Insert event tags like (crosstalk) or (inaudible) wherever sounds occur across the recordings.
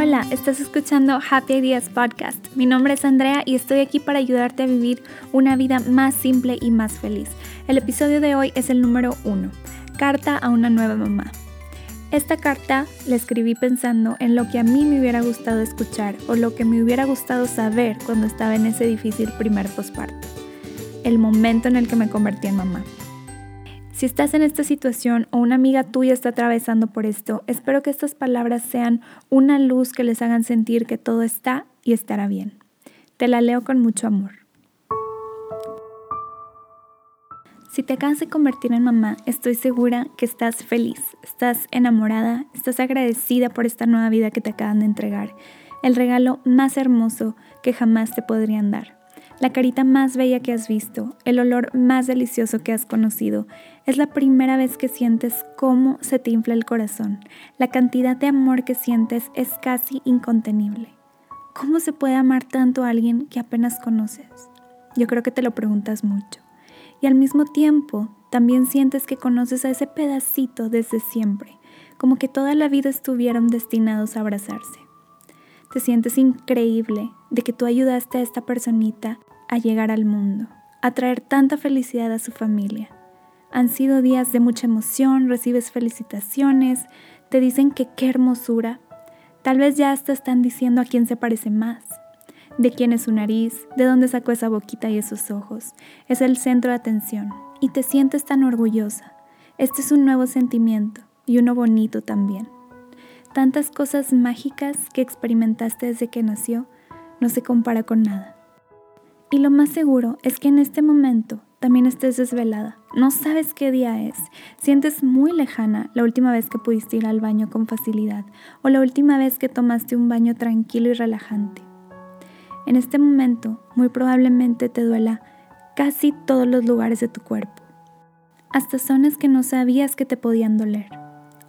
Hola, estás escuchando Happy Ideas Podcast. Mi nombre es Andrea y estoy aquí para ayudarte a vivir una vida más simple y más feliz. El episodio de hoy es el número uno, Carta a una nueva mamá. Esta carta la escribí pensando en lo que a mí me hubiera gustado escuchar o lo que me hubiera gustado saber cuando estaba en ese difícil primer posparto, el momento en el que me convertí en mamá. Si estás en esta situación o una amiga tuya está atravesando por esto, espero que estas palabras sean una luz que les hagan sentir que todo está y estará bien. Te la leo con mucho amor. Si te acabas de convertir en mamá, estoy segura que estás feliz, estás enamorada, estás agradecida por esta nueva vida que te acaban de entregar, el regalo más hermoso que jamás te podrían dar la carita más bella que has visto, el olor más delicioso que has conocido. Es la primera vez que sientes cómo se te infla el corazón. La cantidad de amor que sientes es casi incontenible. ¿Cómo se puede amar tanto a alguien que apenas conoces? Yo creo que te lo preguntas mucho. Y al mismo tiempo, también sientes que conoces a ese pedacito desde siempre, como que toda la vida estuvieron destinados a abrazarse. Te sientes increíble de que tú ayudaste a esta personita a llegar al mundo, a traer tanta felicidad a su familia. Han sido días de mucha emoción, recibes felicitaciones, te dicen que qué hermosura. Tal vez ya hasta están diciendo a quién se parece más, de quién es su nariz, de dónde sacó esa boquita y esos ojos. Es el centro de atención y te sientes tan orgullosa. Este es un nuevo sentimiento y uno bonito también. Tantas cosas mágicas que experimentaste desde que nació no se compara con nada. Y lo más seguro es que en este momento también estés desvelada. No sabes qué día es. Sientes muy lejana la última vez que pudiste ir al baño con facilidad o la última vez que tomaste un baño tranquilo y relajante. En este momento muy probablemente te duela casi todos los lugares de tu cuerpo. Hasta zonas que no sabías que te podían doler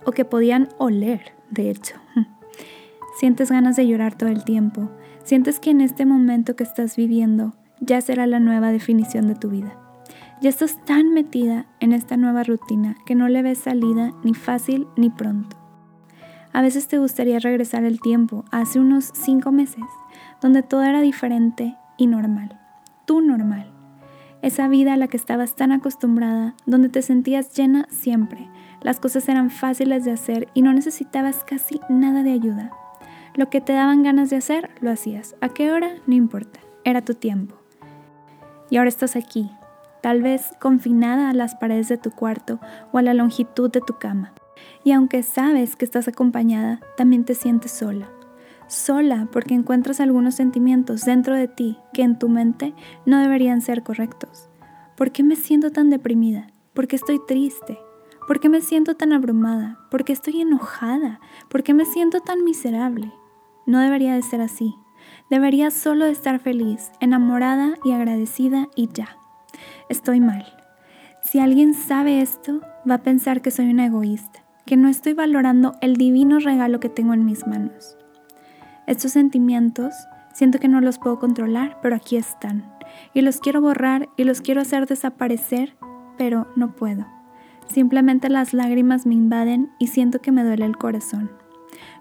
o que podían oler, de hecho. Sientes ganas de llorar todo el tiempo. Sientes que en este momento que estás viviendo ya será la nueva definición de tu vida. Ya estás tan metida en esta nueva rutina que no le ves salida ni fácil ni pronto. A veces te gustaría regresar el tiempo hace unos cinco meses, donde todo era diferente y normal. Tú normal. Esa vida a la que estabas tan acostumbrada, donde te sentías llena siempre. Las cosas eran fáciles de hacer y no necesitabas casi nada de ayuda. Lo que te daban ganas de hacer, lo hacías. ¿A qué hora? No importa. Era tu tiempo. Y ahora estás aquí, tal vez confinada a las paredes de tu cuarto o a la longitud de tu cama. Y aunque sabes que estás acompañada, también te sientes sola. Sola porque encuentras algunos sentimientos dentro de ti que en tu mente no deberían ser correctos. ¿Por qué me siento tan deprimida? ¿Por qué estoy triste? ¿Por qué me siento tan abrumada? ¿Por qué estoy enojada? ¿Por qué me siento tan miserable? No debería de ser así. Debería solo estar feliz, enamorada y agradecida y ya. Estoy mal. Si alguien sabe esto, va a pensar que soy una egoísta, que no estoy valorando el divino regalo que tengo en mis manos. Estos sentimientos siento que no los puedo controlar, pero aquí están. Y los quiero borrar y los quiero hacer desaparecer, pero no puedo. Simplemente las lágrimas me invaden y siento que me duele el corazón.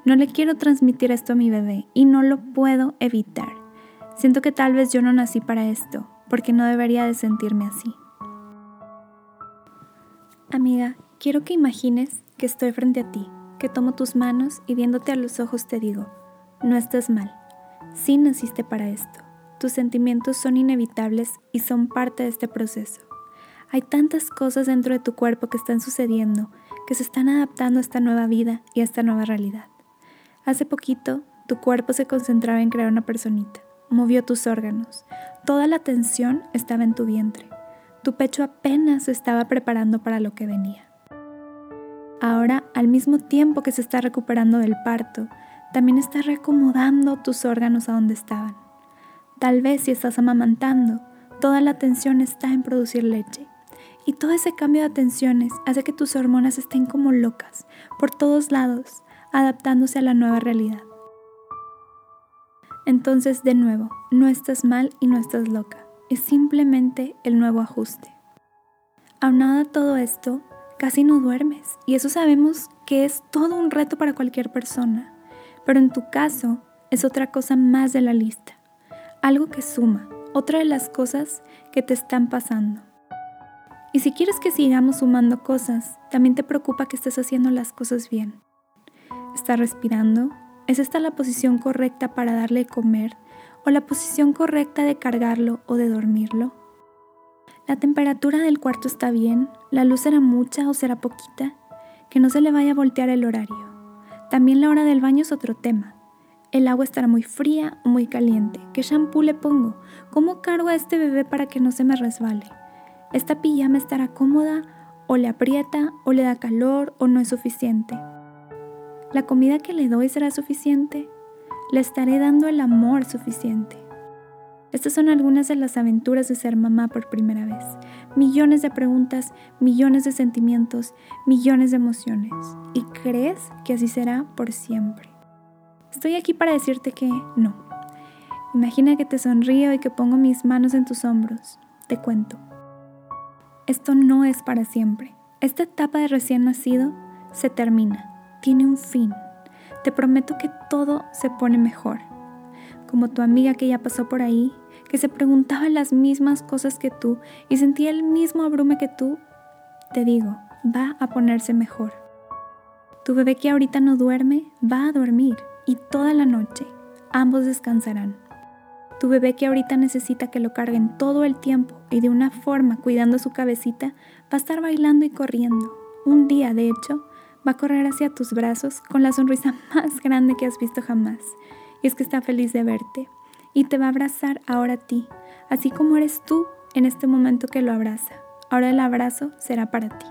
No le quiero transmitir esto a mi bebé y no lo puedo evitar. Siento que tal vez yo no nací para esto, porque no debería de sentirme así. Amiga, quiero que imagines que estoy frente a ti, que tomo tus manos y viéndote a los ojos te digo, no estás mal, sí naciste para esto. Tus sentimientos son inevitables y son parte de este proceso. Hay tantas cosas dentro de tu cuerpo que están sucediendo, que se están adaptando a esta nueva vida y a esta nueva realidad. Hace poquito, tu cuerpo se concentraba en crear una personita, movió tus órganos, toda la tensión estaba en tu vientre, tu pecho apenas se estaba preparando para lo que venía. Ahora, al mismo tiempo que se está recuperando del parto, también está reacomodando tus órganos a donde estaban. Tal vez si estás amamantando, toda la atención está en producir leche. Y todo ese cambio de atenciones hace que tus hormonas estén como locas, por todos lados, adaptándose a la nueva realidad. Entonces, de nuevo, no estás mal y no estás loca, es simplemente el nuevo ajuste. Aunado a todo esto, casi no duermes, y eso sabemos que es todo un reto para cualquier persona. pero en tu caso es otra cosa más de la lista, algo que suma, otra de las cosas que te están pasando. Y si quieres que sigamos sumando cosas, también te preocupa que estés haciendo las cosas bien. ¿Estás respirando? ¿Es esta la posición correcta para darle de comer? ¿O la posición correcta de cargarlo o de dormirlo? ¿La temperatura del cuarto está bien? ¿La luz será mucha o será poquita? Que no se le vaya a voltear el horario. También la hora del baño es otro tema. El agua estará muy fría o muy caliente. ¿Qué shampoo le pongo? ¿Cómo cargo a este bebé para que no se me resbale? ¿Esta pijama estará cómoda o le aprieta o le da calor o no es suficiente? ¿La comida que le doy será suficiente? ¿Le estaré dando el amor suficiente? Estas son algunas de las aventuras de ser mamá por primera vez. Millones de preguntas, millones de sentimientos, millones de emociones. ¿Y crees que así será por siempre? Estoy aquí para decirte que no. Imagina que te sonrío y que pongo mis manos en tus hombros. Te cuento. Esto no es para siempre. Esta etapa de recién nacido se termina. Tiene un fin. Te prometo que todo se pone mejor. Como tu amiga que ya pasó por ahí, que se preguntaba las mismas cosas que tú y sentía el mismo abrume que tú, te digo, va a ponerse mejor. Tu bebé que ahorita no duerme, va a dormir y toda la noche ambos descansarán. Tu bebé que ahorita necesita que lo carguen todo el tiempo y de una forma cuidando su cabecita, va a estar bailando y corriendo. Un día, de hecho, va a correr hacia tus brazos con la sonrisa (laughs) más grande que has visto jamás. Y es que está feliz de verte y te va a abrazar ahora a ti, así como eres tú en este momento que lo abraza. Ahora el abrazo será para ti.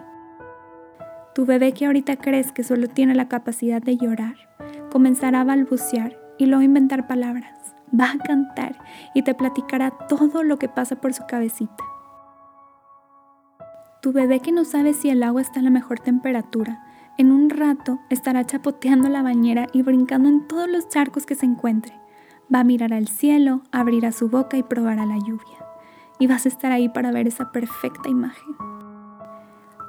Tu bebé que ahorita crees que solo tiene la capacidad de llorar, comenzará a balbucear y luego inventar palabras. Va a cantar y te platicará todo lo que pasa por su cabecita. Tu bebé que no sabe si el agua está a la mejor temperatura, en un rato estará chapoteando la bañera y brincando en todos los charcos que se encuentre. Va a mirar al cielo, abrirá su boca y probará la lluvia. Y vas a estar ahí para ver esa perfecta imagen.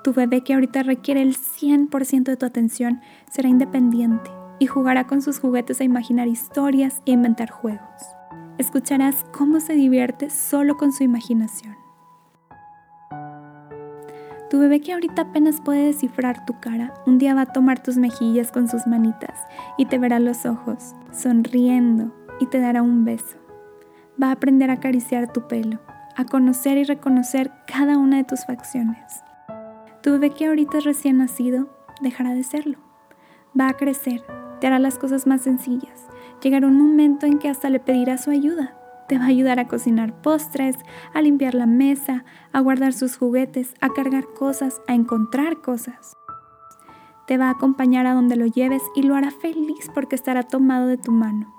Tu bebé que ahorita requiere el 100% de tu atención será independiente y jugará con sus juguetes a imaginar historias e inventar juegos. Escucharás cómo se divierte solo con su imaginación. Tu bebé que ahorita apenas puede descifrar tu cara, un día va a tomar tus mejillas con sus manitas y te verá los ojos, sonriendo y te dará un beso. Va a aprender a acariciar tu pelo, a conocer y reconocer cada una de tus facciones. Tu bebé que ahorita es recién nacido dejará de serlo. Va a crecer, te hará las cosas más sencillas. Llegará un momento en que hasta le pedirá su ayuda. Te va a ayudar a cocinar postres, a limpiar la mesa, a guardar sus juguetes, a cargar cosas, a encontrar cosas. Te va a acompañar a donde lo lleves y lo hará feliz porque estará tomado de tu mano.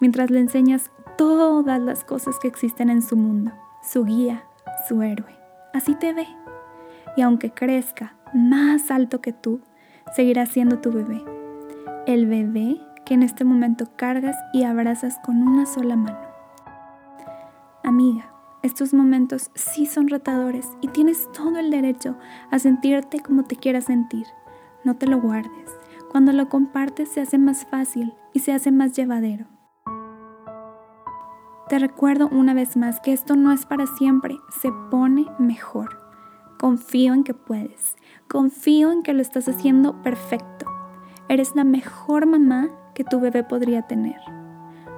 Mientras le enseñas todas las cosas que existen en su mundo, su guía, su héroe. Así te ve. Y aunque crezca más alto que tú, seguirá siendo tu bebé el bebé que en este momento cargas y abrazas con una sola mano. Amiga, estos momentos sí son retadores y tienes todo el derecho a sentirte como te quieras sentir. No te lo guardes. Cuando lo compartes se hace más fácil y se hace más llevadero. Te recuerdo una vez más que esto no es para siempre, se pone mejor. Confío en que puedes, confío en que lo estás haciendo perfecto. Eres la mejor mamá que tu bebé podría tener.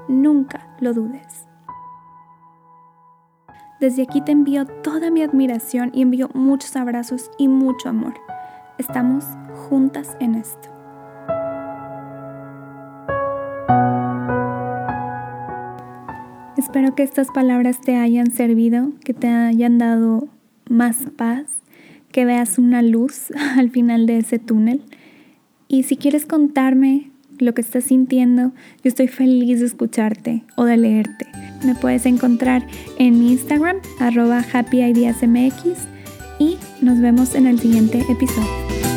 Nunca lo dudes. Desde aquí te envío toda mi admiración y envío muchos abrazos y mucho amor. Estamos juntas en esto. Espero que estas palabras te hayan servido, que te hayan dado más paz, que veas una luz (laughs) al final de ese túnel y si quieres contarme lo que estás sintiendo, yo estoy feliz de escucharte o de leerte. Me puedes encontrar en mi Instagram, arroba happyideasmx, y nos vemos en el siguiente episodio.